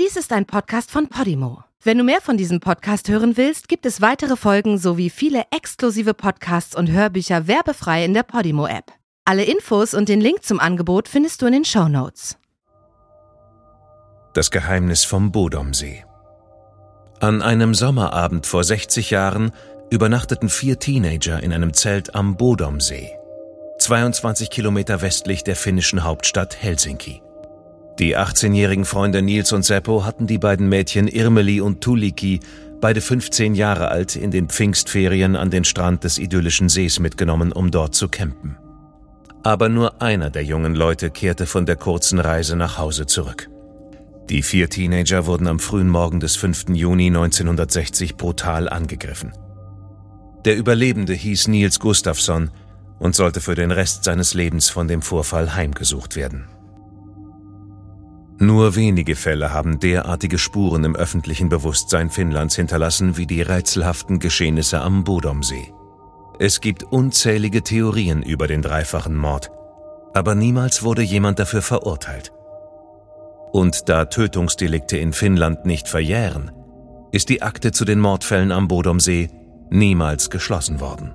Dies ist ein Podcast von Podimo. Wenn du mehr von diesem Podcast hören willst, gibt es weitere Folgen sowie viele exklusive Podcasts und Hörbücher werbefrei in der Podimo-App. Alle Infos und den Link zum Angebot findest du in den Show Notes. Das Geheimnis vom Bodomsee. An einem Sommerabend vor 60 Jahren übernachteten vier Teenager in einem Zelt am Bodomsee, 22 Kilometer westlich der finnischen Hauptstadt Helsinki. Die 18-jährigen Freunde Nils und Seppo hatten die beiden Mädchen Irmeli und Tuliki, beide 15 Jahre alt, in den Pfingstferien an den Strand des idyllischen Sees mitgenommen, um dort zu campen. Aber nur einer der jungen Leute kehrte von der kurzen Reise nach Hause zurück. Die vier Teenager wurden am frühen Morgen des 5. Juni 1960 brutal angegriffen. Der Überlebende hieß Nils Gustafsson und sollte für den Rest seines Lebens von dem Vorfall heimgesucht werden. Nur wenige Fälle haben derartige Spuren im öffentlichen Bewusstsein Finnlands hinterlassen wie die rätselhaften Geschehnisse am Bodomsee. Es gibt unzählige Theorien über den dreifachen Mord, aber niemals wurde jemand dafür verurteilt. Und da Tötungsdelikte in Finnland nicht verjähren, ist die Akte zu den Mordfällen am Bodomsee niemals geschlossen worden.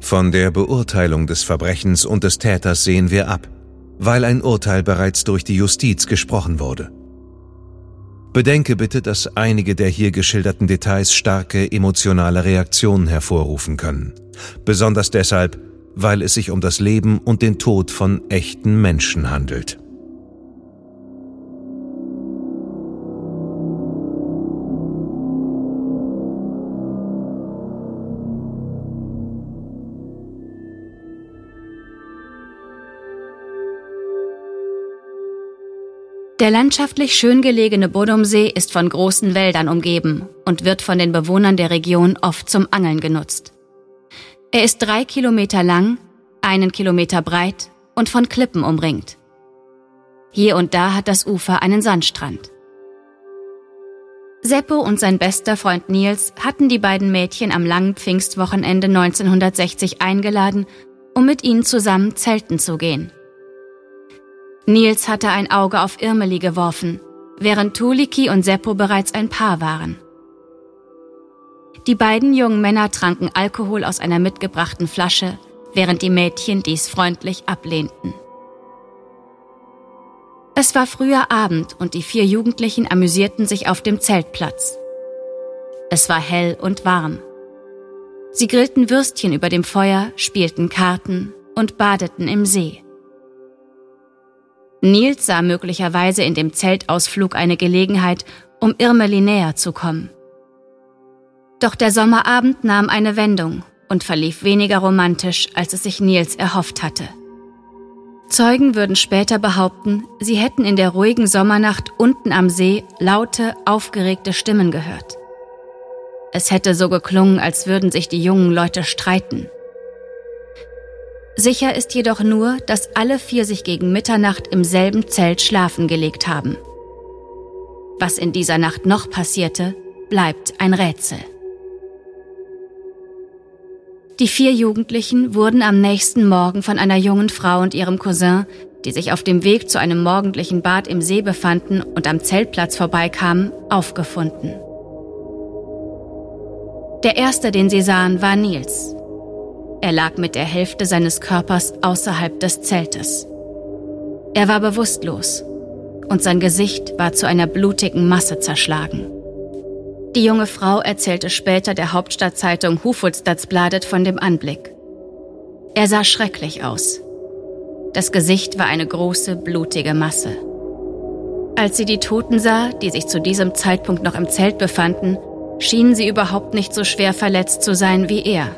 Von der Beurteilung des Verbrechens und des Täters sehen wir ab, weil ein Urteil bereits durch die Justiz gesprochen wurde. Bedenke bitte, dass einige der hier geschilderten Details starke emotionale Reaktionen hervorrufen können. Besonders deshalb, weil es sich um das Leben und den Tod von echten Menschen handelt. Der landschaftlich schön gelegene Bodomsee ist von großen Wäldern umgeben und wird von den Bewohnern der Region oft zum Angeln genutzt. Er ist drei Kilometer lang, einen Kilometer breit und von Klippen umringt. Hier und da hat das Ufer einen Sandstrand. Seppo und sein bester Freund Nils hatten die beiden Mädchen am langen Pfingstwochenende 1960 eingeladen, um mit ihnen zusammen zelten zu gehen. Nils hatte ein Auge auf Irmeli geworfen, während Tuliki und Seppo bereits ein Paar waren. Die beiden jungen Männer tranken Alkohol aus einer mitgebrachten Flasche, während die Mädchen dies freundlich ablehnten. Es war früher Abend und die vier Jugendlichen amüsierten sich auf dem Zeltplatz. Es war hell und warm. Sie grillten Würstchen über dem Feuer, spielten Karten und badeten im See. Nils sah möglicherweise in dem Zeltausflug eine Gelegenheit, um Irmeli näher zu kommen. Doch der Sommerabend nahm eine Wendung und verlief weniger romantisch, als es sich Nils erhofft hatte. Zeugen würden später behaupten, sie hätten in der ruhigen Sommernacht unten am See laute, aufgeregte Stimmen gehört. Es hätte so geklungen, als würden sich die jungen Leute streiten. Sicher ist jedoch nur, dass alle vier sich gegen Mitternacht im selben Zelt schlafen gelegt haben. Was in dieser Nacht noch passierte, bleibt ein Rätsel. Die vier Jugendlichen wurden am nächsten Morgen von einer jungen Frau und ihrem Cousin, die sich auf dem Weg zu einem morgendlichen Bad im See befanden und am Zeltplatz vorbeikamen, aufgefunden. Der erste, den sie sahen, war Nils, er lag mit der Hälfte seines Körpers außerhalb des Zeltes. Er war bewusstlos und sein Gesicht war zu einer blutigen Masse zerschlagen. Die junge Frau erzählte später der Hauptstadtzeitung Hufvudstadsbladet von dem Anblick. Er sah schrecklich aus. Das Gesicht war eine große, blutige Masse. Als sie die Toten sah, die sich zu diesem Zeitpunkt noch im Zelt befanden, schienen sie überhaupt nicht so schwer verletzt zu sein wie er.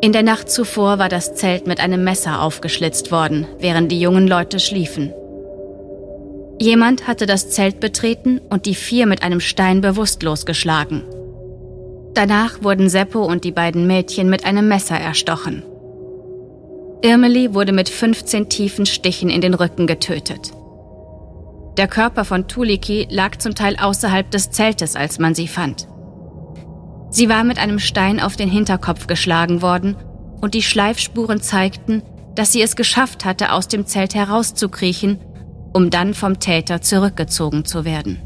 In der Nacht zuvor war das Zelt mit einem Messer aufgeschlitzt worden, während die jungen Leute schliefen. Jemand hatte das Zelt betreten und die vier mit einem Stein bewusstlos geschlagen. Danach wurden Seppo und die beiden Mädchen mit einem Messer erstochen. Irmeli wurde mit 15 tiefen Stichen in den Rücken getötet. Der Körper von Tuliki lag zum Teil außerhalb des Zeltes, als man sie fand. Sie war mit einem Stein auf den Hinterkopf geschlagen worden und die Schleifspuren zeigten, dass sie es geschafft hatte, aus dem Zelt herauszukriechen, um dann vom Täter zurückgezogen zu werden.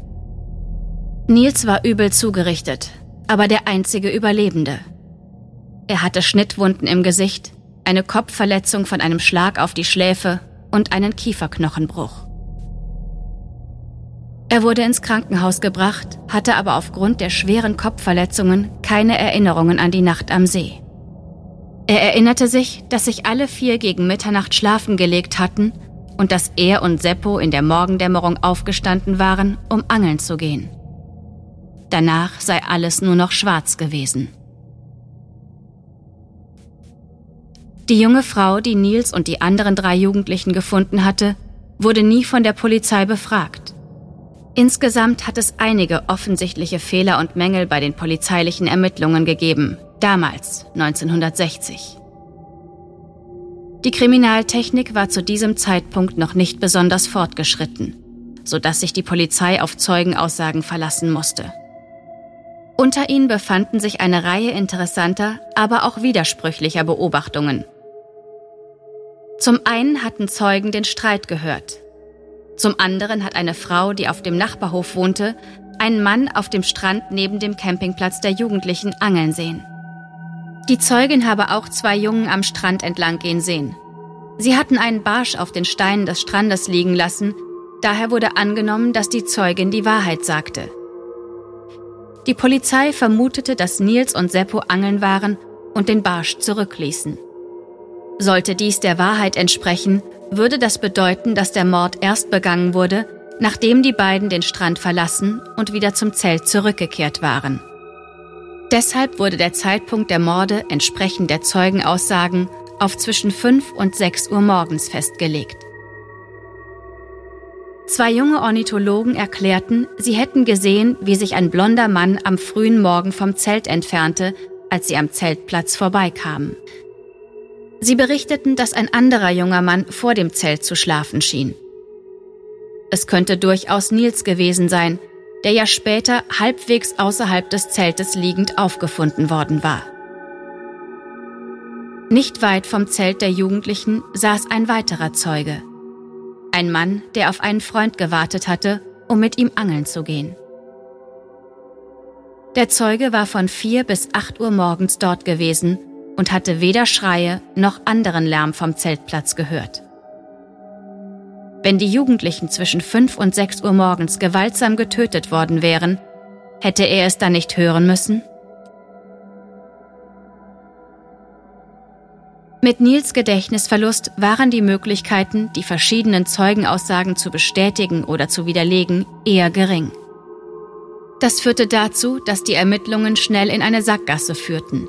Nils war übel zugerichtet, aber der einzige Überlebende. Er hatte Schnittwunden im Gesicht, eine Kopfverletzung von einem Schlag auf die Schläfe und einen Kieferknochenbruch. Er wurde ins Krankenhaus gebracht, hatte aber aufgrund der schweren Kopfverletzungen keine Erinnerungen an die Nacht am See. Er erinnerte sich, dass sich alle vier gegen Mitternacht schlafen gelegt hatten und dass er und Seppo in der Morgendämmerung aufgestanden waren, um angeln zu gehen. Danach sei alles nur noch schwarz gewesen. Die junge Frau, die Nils und die anderen drei Jugendlichen gefunden hatte, wurde nie von der Polizei befragt. Insgesamt hat es einige offensichtliche Fehler und Mängel bei den polizeilichen Ermittlungen gegeben, damals 1960. Die Kriminaltechnik war zu diesem Zeitpunkt noch nicht besonders fortgeschritten, sodass sich die Polizei auf Zeugenaussagen verlassen musste. Unter ihnen befanden sich eine Reihe interessanter, aber auch widersprüchlicher Beobachtungen. Zum einen hatten Zeugen den Streit gehört, zum anderen hat eine Frau, die auf dem Nachbarhof wohnte, einen Mann auf dem Strand neben dem Campingplatz der Jugendlichen angeln sehen. Die Zeugin habe auch zwei Jungen am Strand entlang gehen sehen. Sie hatten einen Barsch auf den Steinen des Strandes liegen lassen, daher wurde angenommen, dass die Zeugin die Wahrheit sagte. Die Polizei vermutete, dass Nils und Seppo angeln waren und den Barsch zurückließen. Sollte dies der Wahrheit entsprechen, würde das bedeuten, dass der Mord erst begangen wurde, nachdem die beiden den Strand verlassen und wieder zum Zelt zurückgekehrt waren. Deshalb wurde der Zeitpunkt der Morde entsprechend der Zeugenaussagen auf zwischen 5 und 6 Uhr morgens festgelegt. Zwei junge Ornithologen erklärten, sie hätten gesehen, wie sich ein blonder Mann am frühen Morgen vom Zelt entfernte, als sie am Zeltplatz vorbeikamen. Sie berichteten, dass ein anderer junger Mann vor dem Zelt zu schlafen schien. Es könnte durchaus Nils gewesen sein, der ja später halbwegs außerhalb des Zeltes liegend aufgefunden worden war. Nicht weit vom Zelt der Jugendlichen saß ein weiterer Zeuge. Ein Mann, der auf einen Freund gewartet hatte, um mit ihm angeln zu gehen. Der Zeuge war von vier bis acht Uhr morgens dort gewesen und hatte weder Schreie noch anderen Lärm vom Zeltplatz gehört. Wenn die Jugendlichen zwischen fünf und sechs Uhr morgens gewaltsam getötet worden wären, hätte er es dann nicht hören müssen? Mit Nils Gedächtnisverlust waren die Möglichkeiten, die verschiedenen Zeugenaussagen zu bestätigen oder zu widerlegen, eher gering. Das führte dazu, dass die Ermittlungen schnell in eine Sackgasse führten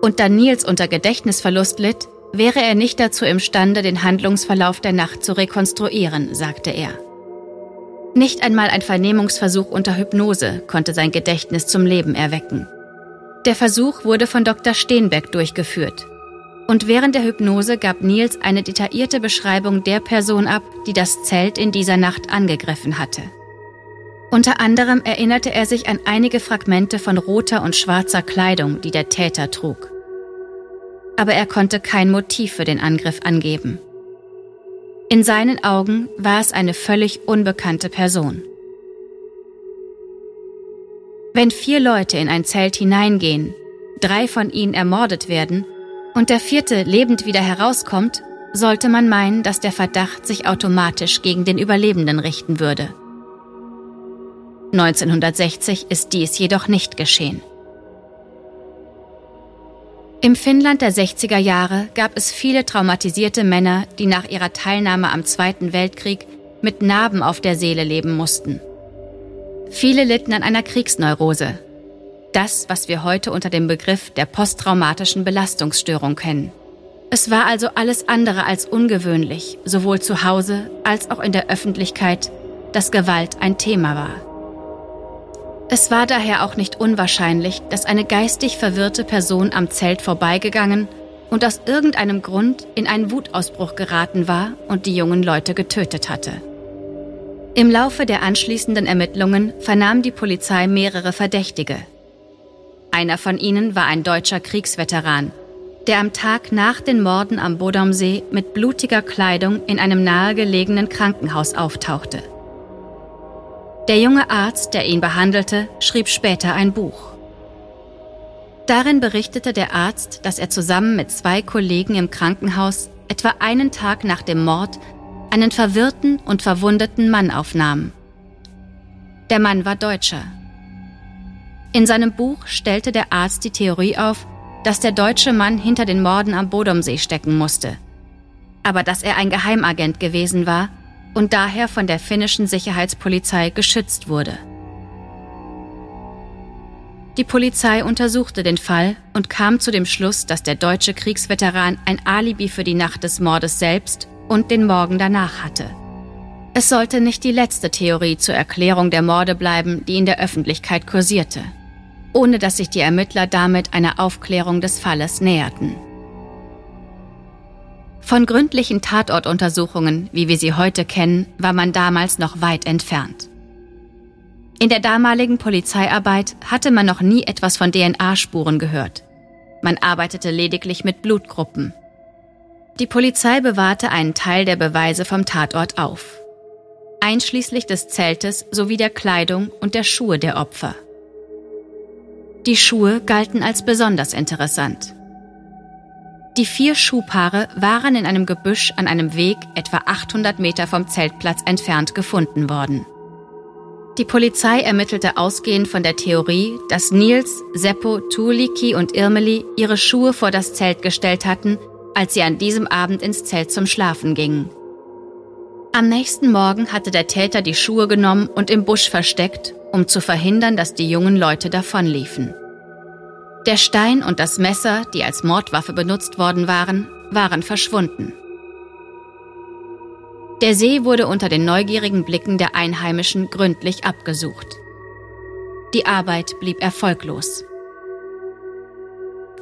und da Nils unter Gedächtnisverlust litt, wäre er nicht dazu imstande, den Handlungsverlauf der Nacht zu rekonstruieren, sagte er. Nicht einmal ein Vernehmungsversuch unter Hypnose konnte sein Gedächtnis zum Leben erwecken. Der Versuch wurde von Dr. Steenbeck durchgeführt. Und während der Hypnose gab Nils eine detaillierte Beschreibung der Person ab, die das Zelt in dieser Nacht angegriffen hatte. Unter anderem erinnerte er sich an einige Fragmente von roter und schwarzer Kleidung, die der Täter trug. Aber er konnte kein Motiv für den Angriff angeben. In seinen Augen war es eine völlig unbekannte Person. Wenn vier Leute in ein Zelt hineingehen, drei von ihnen ermordet werden und der vierte lebend wieder herauskommt, sollte man meinen, dass der Verdacht sich automatisch gegen den Überlebenden richten würde. 1960 ist dies jedoch nicht geschehen. Im Finnland der 60er Jahre gab es viele traumatisierte Männer, die nach ihrer Teilnahme am Zweiten Weltkrieg mit Narben auf der Seele leben mussten. Viele litten an einer Kriegsneurose. Das, was wir heute unter dem Begriff der posttraumatischen Belastungsstörung kennen. Es war also alles andere als ungewöhnlich, sowohl zu Hause als auch in der Öffentlichkeit, dass Gewalt ein Thema war. Es war daher auch nicht unwahrscheinlich, dass eine geistig verwirrte Person am Zelt vorbeigegangen und aus irgendeinem Grund in einen Wutausbruch geraten war und die jungen Leute getötet hatte. Im Laufe der anschließenden Ermittlungen vernahm die Polizei mehrere Verdächtige. Einer von ihnen war ein deutscher Kriegsveteran, der am Tag nach den Morden am Bodomsee mit blutiger Kleidung in einem nahegelegenen Krankenhaus auftauchte. Der junge Arzt, der ihn behandelte, schrieb später ein Buch. Darin berichtete der Arzt, dass er zusammen mit zwei Kollegen im Krankenhaus etwa einen Tag nach dem Mord einen verwirrten und verwundeten Mann aufnahm. Der Mann war Deutscher. In seinem Buch stellte der Arzt die Theorie auf, dass der deutsche Mann hinter den Morden am Bodomsee stecken musste. Aber dass er ein Geheimagent gewesen war und daher von der finnischen Sicherheitspolizei geschützt wurde. Die Polizei untersuchte den Fall und kam zu dem Schluss, dass der deutsche Kriegsveteran ein Alibi für die Nacht des Mordes selbst und den Morgen danach hatte. Es sollte nicht die letzte Theorie zur Erklärung der Morde bleiben, die in der Öffentlichkeit kursierte, ohne dass sich die Ermittler damit einer Aufklärung des Falles näherten. Von gründlichen Tatortuntersuchungen, wie wir sie heute kennen, war man damals noch weit entfernt. In der damaligen Polizeiarbeit hatte man noch nie etwas von DNA-Spuren gehört. Man arbeitete lediglich mit Blutgruppen. Die Polizei bewahrte einen Teil der Beweise vom Tatort auf, einschließlich des Zeltes sowie der Kleidung und der Schuhe der Opfer. Die Schuhe galten als besonders interessant. Die vier Schuhpaare waren in einem Gebüsch an einem Weg etwa 800 Meter vom Zeltplatz entfernt gefunden worden. Die Polizei ermittelte ausgehend von der Theorie, dass Nils, Seppo, Tuuliki und Irmeli ihre Schuhe vor das Zelt gestellt hatten, als sie an diesem Abend ins Zelt zum Schlafen gingen. Am nächsten Morgen hatte der Täter die Schuhe genommen und im Busch versteckt, um zu verhindern, dass die jungen Leute davonliefen. Der Stein und das Messer, die als Mordwaffe benutzt worden waren, waren verschwunden. Der See wurde unter den neugierigen Blicken der Einheimischen gründlich abgesucht. Die Arbeit blieb erfolglos.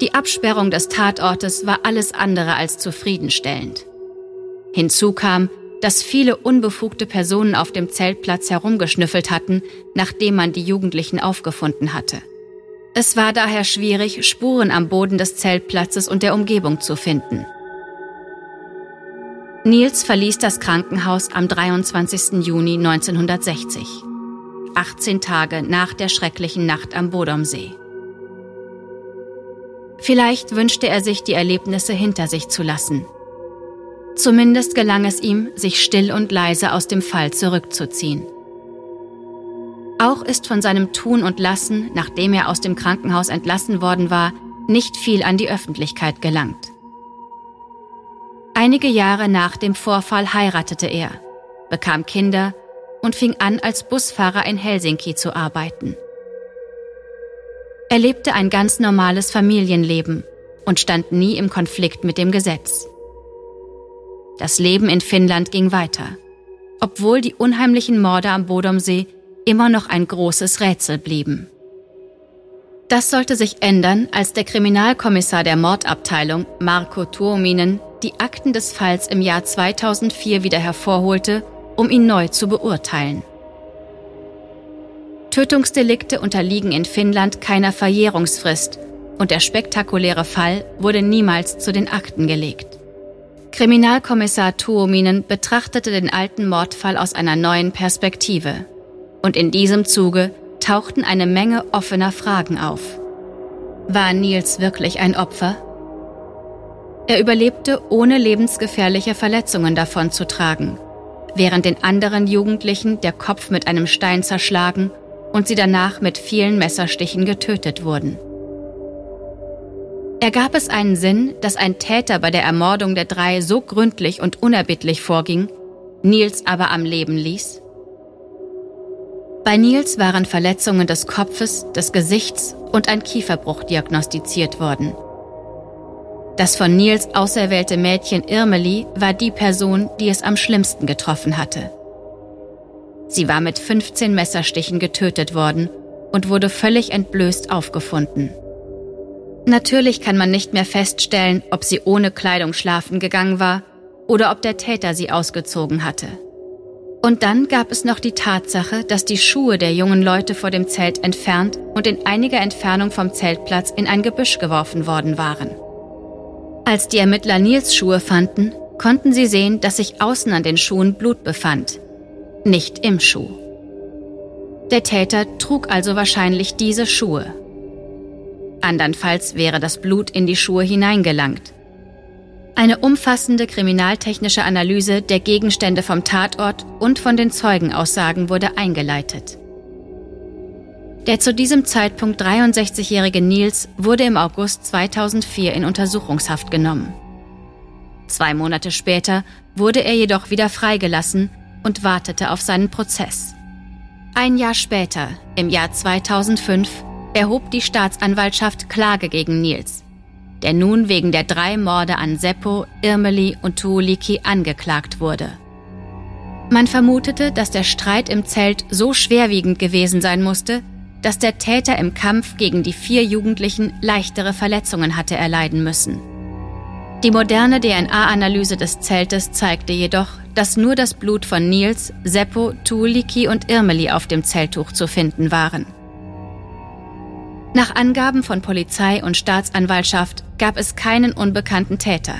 Die Absperrung des Tatortes war alles andere als zufriedenstellend. Hinzu kam, dass viele unbefugte Personen auf dem Zeltplatz herumgeschnüffelt hatten, nachdem man die Jugendlichen aufgefunden hatte. Es war daher schwierig, Spuren am Boden des Zeltplatzes und der Umgebung zu finden. Nils verließ das Krankenhaus am 23. Juni 1960, 18 Tage nach der schrecklichen Nacht am Bodomsee. Vielleicht wünschte er sich, die Erlebnisse hinter sich zu lassen. Zumindest gelang es ihm, sich still und leise aus dem Fall zurückzuziehen. Auch ist von seinem Tun und Lassen, nachdem er aus dem Krankenhaus entlassen worden war, nicht viel an die Öffentlichkeit gelangt. Einige Jahre nach dem Vorfall heiratete er, bekam Kinder und fing an, als Busfahrer in Helsinki zu arbeiten. Er lebte ein ganz normales Familienleben und stand nie im Konflikt mit dem Gesetz. Das Leben in Finnland ging weiter, obwohl die unheimlichen Morde am Bodomsee immer noch ein großes Rätsel blieben. Das sollte sich ändern, als der Kriminalkommissar der Mordabteilung, Marco Tuominen, die Akten des Falls im Jahr 2004 wieder hervorholte, um ihn neu zu beurteilen. Tötungsdelikte unterliegen in Finnland keiner Verjährungsfrist und der spektakuläre Fall wurde niemals zu den Akten gelegt. Kriminalkommissar Tuominen betrachtete den alten Mordfall aus einer neuen Perspektive. Und in diesem Zuge tauchten eine Menge offener Fragen auf. War Nils wirklich ein Opfer? Er überlebte ohne lebensgefährliche Verletzungen davonzutragen, während den anderen Jugendlichen der Kopf mit einem Stein zerschlagen und sie danach mit vielen Messerstichen getötet wurden. Ergab es einen Sinn, dass ein Täter bei der Ermordung der drei so gründlich und unerbittlich vorging, Nils aber am Leben ließ? Bei Nils waren Verletzungen des Kopfes, des Gesichts und ein Kieferbruch diagnostiziert worden. Das von Nils auserwählte Mädchen Irmeli war die Person, die es am schlimmsten getroffen hatte. Sie war mit 15 Messerstichen getötet worden und wurde völlig entblößt aufgefunden. Natürlich kann man nicht mehr feststellen, ob sie ohne Kleidung schlafen gegangen war oder ob der Täter sie ausgezogen hatte. Und dann gab es noch die Tatsache, dass die Schuhe der jungen Leute vor dem Zelt entfernt und in einiger Entfernung vom Zeltplatz in ein Gebüsch geworfen worden waren. Als die Ermittler Nils Schuhe fanden, konnten sie sehen, dass sich außen an den Schuhen Blut befand, nicht im Schuh. Der Täter trug also wahrscheinlich diese Schuhe. Andernfalls wäre das Blut in die Schuhe hineingelangt. Eine umfassende kriminaltechnische Analyse der Gegenstände vom Tatort und von den Zeugenaussagen wurde eingeleitet. Der zu diesem Zeitpunkt 63-jährige Nils wurde im August 2004 in Untersuchungshaft genommen. Zwei Monate später wurde er jedoch wieder freigelassen und wartete auf seinen Prozess. Ein Jahr später, im Jahr 2005, erhob die Staatsanwaltschaft Klage gegen Nils, der nun wegen der drei Morde an Seppo, Irmeli und Tuuliki angeklagt wurde. Man vermutete, dass der Streit im Zelt so schwerwiegend gewesen sein musste, dass der Täter im Kampf gegen die vier Jugendlichen leichtere Verletzungen hatte erleiden müssen. Die moderne DNA-Analyse des Zeltes zeigte jedoch, dass nur das Blut von Nils, Seppo, Tuuliki und Irmeli auf dem Zelttuch zu finden waren. Nach Angaben von Polizei und Staatsanwaltschaft gab es keinen unbekannten Täter.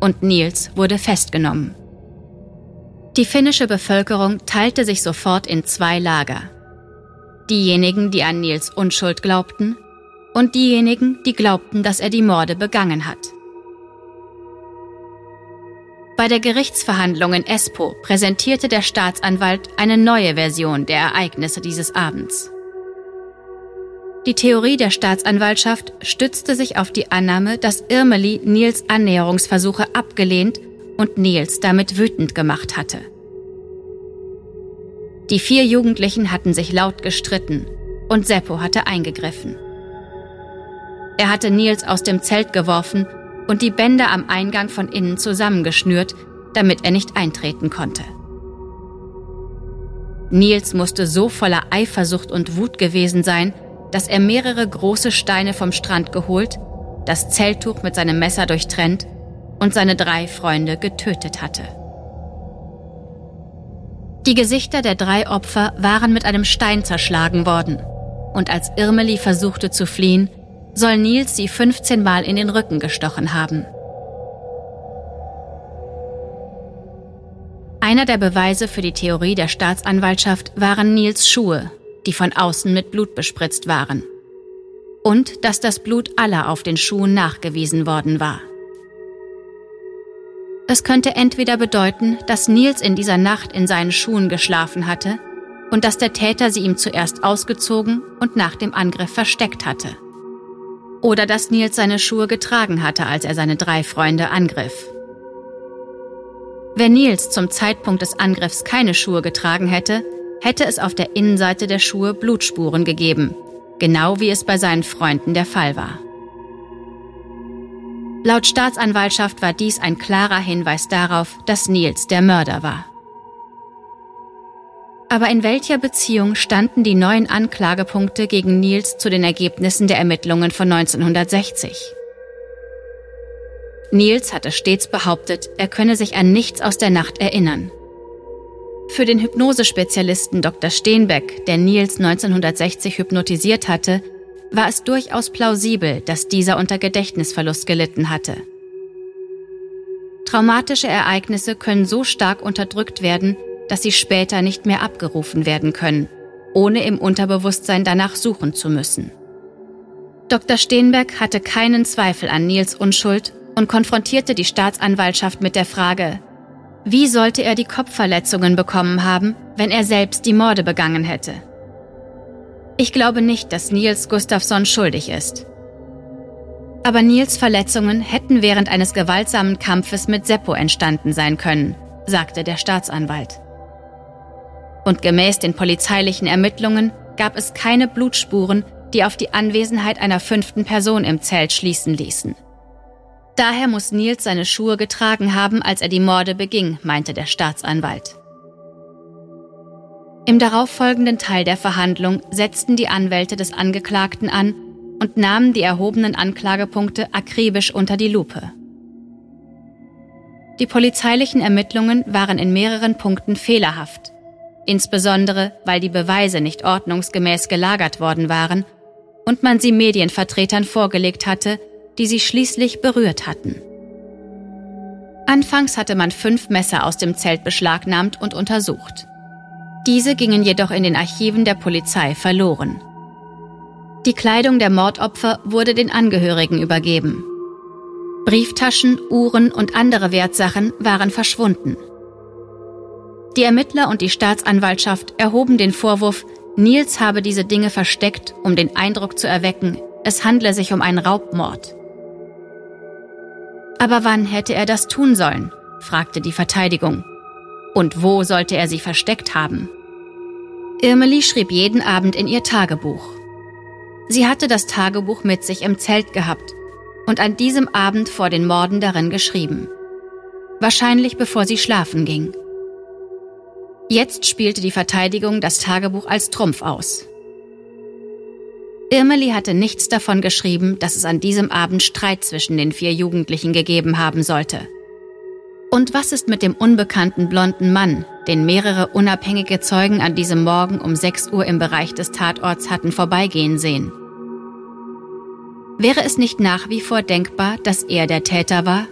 Und Nils wurde festgenommen. Die finnische Bevölkerung teilte sich sofort in zwei Lager. Diejenigen, die an Nils Unschuld glaubten, und diejenigen, die glaubten, dass er die Morde begangen hat. Bei der Gerichtsverhandlung in Espoo präsentierte der Staatsanwalt eine neue Version der Ereignisse dieses Abends. Die Theorie der Staatsanwaltschaft stützte sich auf die Annahme, dass Irmeli Nils Annäherungsversuche abgelehnt und Nils damit wütend gemacht hatte. Die vier Jugendlichen hatten sich laut gestritten und Seppo hatte eingegriffen. Er hatte Nils aus dem Zelt geworfen und die Bänder am Eingang von innen zusammengeschnürt, damit er nicht eintreten konnte. Nils musste so voller Eifersucht und Wut gewesen sein, dass er mehrere große Steine vom Strand geholt, das Zelttuch mit seinem Messer durchtrennt und seine drei Freunde getötet hatte. Die Gesichter der drei Opfer waren mit einem Stein zerschlagen worden, und als Irmeli versuchte zu fliehen, soll Nils sie 15 Mal in den Rücken gestochen haben. Einer der Beweise für die Theorie der Staatsanwaltschaft waren Nils Schuhe, die von außen mit Blut bespritzt waren. Und dass das Blut aller auf den Schuhen nachgewiesen worden war. Es könnte entweder bedeuten, dass Nils in dieser Nacht in seinen Schuhen geschlafen hatte und dass der Täter sie ihm zuerst ausgezogen und nach dem Angriff versteckt hatte. Oder dass Nils seine Schuhe getragen hatte, als er seine drei Freunde angriff. Wenn Nils zum Zeitpunkt des Angriffs keine Schuhe getragen hätte, hätte es auf der Innenseite der Schuhe Blutspuren gegeben, genau wie es bei seinen Freunden der Fall war. Laut Staatsanwaltschaft war dies ein klarer Hinweis darauf, dass Nils der Mörder war. Aber in welcher Beziehung standen die neuen Anklagepunkte gegen Nils zu den Ergebnissen der Ermittlungen von 1960? Nils hatte stets behauptet, er könne sich an nichts aus der Nacht erinnern. Für den Hypnosespezialisten Dr. Steenbeck, der Nils 1960 hypnotisiert hatte, war es durchaus plausibel, dass dieser unter Gedächtnisverlust gelitten hatte. Traumatische Ereignisse können so stark unterdrückt werden, dass sie später nicht mehr abgerufen werden können, ohne im Unterbewusstsein danach suchen zu müssen. Dr. Steenbeck hatte keinen Zweifel an Nils Unschuld und konfrontierte die Staatsanwaltschaft mit der Frage, wie sollte er die Kopfverletzungen bekommen haben, wenn er selbst die Morde begangen hätte? Ich glaube nicht, dass Niels Gustafsson schuldig ist. Aber Niels Verletzungen hätten während eines gewaltsamen Kampfes mit Seppo entstanden sein können, sagte der Staatsanwalt. Und gemäß den polizeilichen Ermittlungen gab es keine Blutspuren, die auf die Anwesenheit einer fünften Person im Zelt schließen ließen. Daher muss Nils seine Schuhe getragen haben, als er die Morde beging, meinte der Staatsanwalt. Im darauffolgenden Teil der Verhandlung setzten die Anwälte des Angeklagten an und nahmen die erhobenen Anklagepunkte akribisch unter die Lupe. Die polizeilichen Ermittlungen waren in mehreren Punkten fehlerhaft, insbesondere weil die Beweise nicht ordnungsgemäß gelagert worden waren und man sie Medienvertretern vorgelegt hatte, die sie schließlich berührt hatten. Anfangs hatte man fünf Messer aus dem Zelt beschlagnahmt und untersucht. Diese gingen jedoch in den Archiven der Polizei verloren. Die Kleidung der Mordopfer wurde den Angehörigen übergeben. Brieftaschen, Uhren und andere Wertsachen waren verschwunden. Die Ermittler und die Staatsanwaltschaft erhoben den Vorwurf, Nils habe diese Dinge versteckt, um den Eindruck zu erwecken, es handle sich um einen Raubmord. Aber wann hätte er das tun sollen? fragte die Verteidigung. Und wo sollte er sie versteckt haben? Irmeli schrieb jeden Abend in ihr Tagebuch. Sie hatte das Tagebuch mit sich im Zelt gehabt und an diesem Abend vor den Morden darin geschrieben. Wahrscheinlich bevor sie schlafen ging. Jetzt spielte die Verteidigung das Tagebuch als Trumpf aus. Irmeli hatte nichts davon geschrieben, dass es an diesem Abend Streit zwischen den vier Jugendlichen gegeben haben sollte. Und was ist mit dem unbekannten blonden Mann, den mehrere unabhängige Zeugen an diesem Morgen um 6 Uhr im Bereich des Tatorts hatten vorbeigehen sehen? Wäre es nicht nach wie vor denkbar, dass er der Täter war?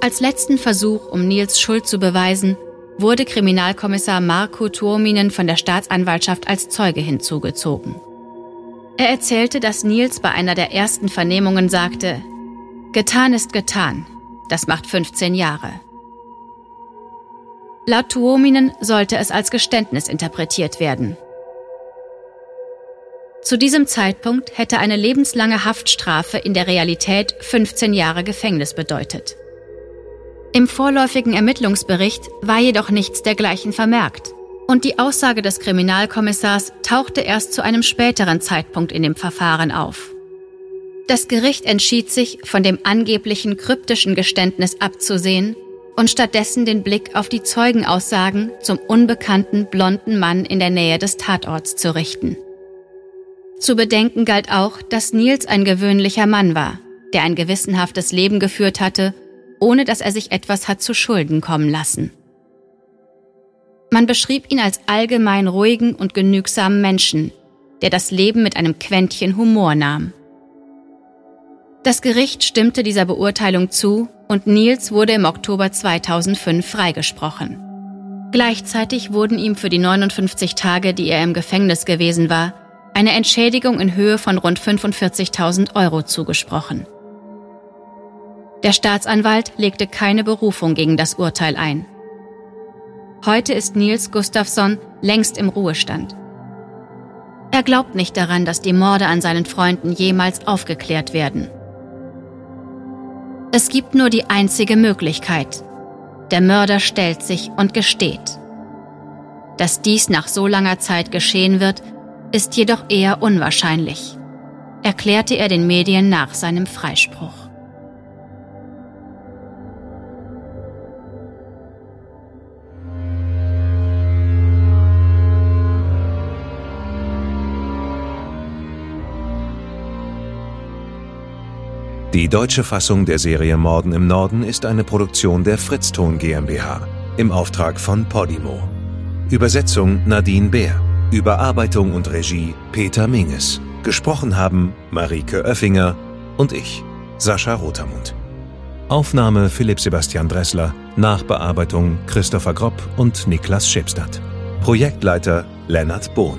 Als letzten Versuch, um Nils Schuld zu beweisen, wurde Kriminalkommissar Marco Tuominen von der Staatsanwaltschaft als Zeuge hinzugezogen. Er erzählte, dass Nils bei einer der ersten Vernehmungen sagte, Getan ist getan, das macht 15 Jahre. Laut Tuominen sollte es als Geständnis interpretiert werden. Zu diesem Zeitpunkt hätte eine lebenslange Haftstrafe in der Realität 15 Jahre Gefängnis bedeutet. Im vorläufigen Ermittlungsbericht war jedoch nichts dergleichen vermerkt. Und die Aussage des Kriminalkommissars tauchte erst zu einem späteren Zeitpunkt in dem Verfahren auf. Das Gericht entschied sich, von dem angeblichen kryptischen Geständnis abzusehen und stattdessen den Blick auf die Zeugenaussagen zum unbekannten blonden Mann in der Nähe des Tatorts zu richten. Zu bedenken galt auch, dass Nils ein gewöhnlicher Mann war, der ein gewissenhaftes Leben geführt hatte, ohne dass er sich etwas hat zu Schulden kommen lassen. Man beschrieb ihn als allgemein ruhigen und genügsamen Menschen, der das Leben mit einem Quäntchen Humor nahm. Das Gericht stimmte dieser Beurteilung zu und Niels wurde im Oktober 2005 freigesprochen. Gleichzeitig wurden ihm für die 59 Tage, die er im Gefängnis gewesen war, eine Entschädigung in Höhe von rund 45.000 Euro zugesprochen. Der Staatsanwalt legte keine Berufung gegen das Urteil ein. Heute ist Nils Gustafsson längst im Ruhestand. Er glaubt nicht daran, dass die Morde an seinen Freunden jemals aufgeklärt werden. Es gibt nur die einzige Möglichkeit. Der Mörder stellt sich und gesteht. Dass dies nach so langer Zeit geschehen wird, ist jedoch eher unwahrscheinlich, erklärte er den Medien nach seinem Freispruch. Die deutsche Fassung der Serie Morden im Norden ist eine Produktion der Fritzton GmbH im Auftrag von Podimo. Übersetzung Nadine Bär. Überarbeitung und Regie Peter Minges. Gesprochen haben Marike Oeffinger und ich, Sascha Rotermund. Aufnahme Philipp Sebastian Dressler, Nachbearbeitung Christopher Gropp und Niklas Schipstadt. Projektleiter Lennart Bohn.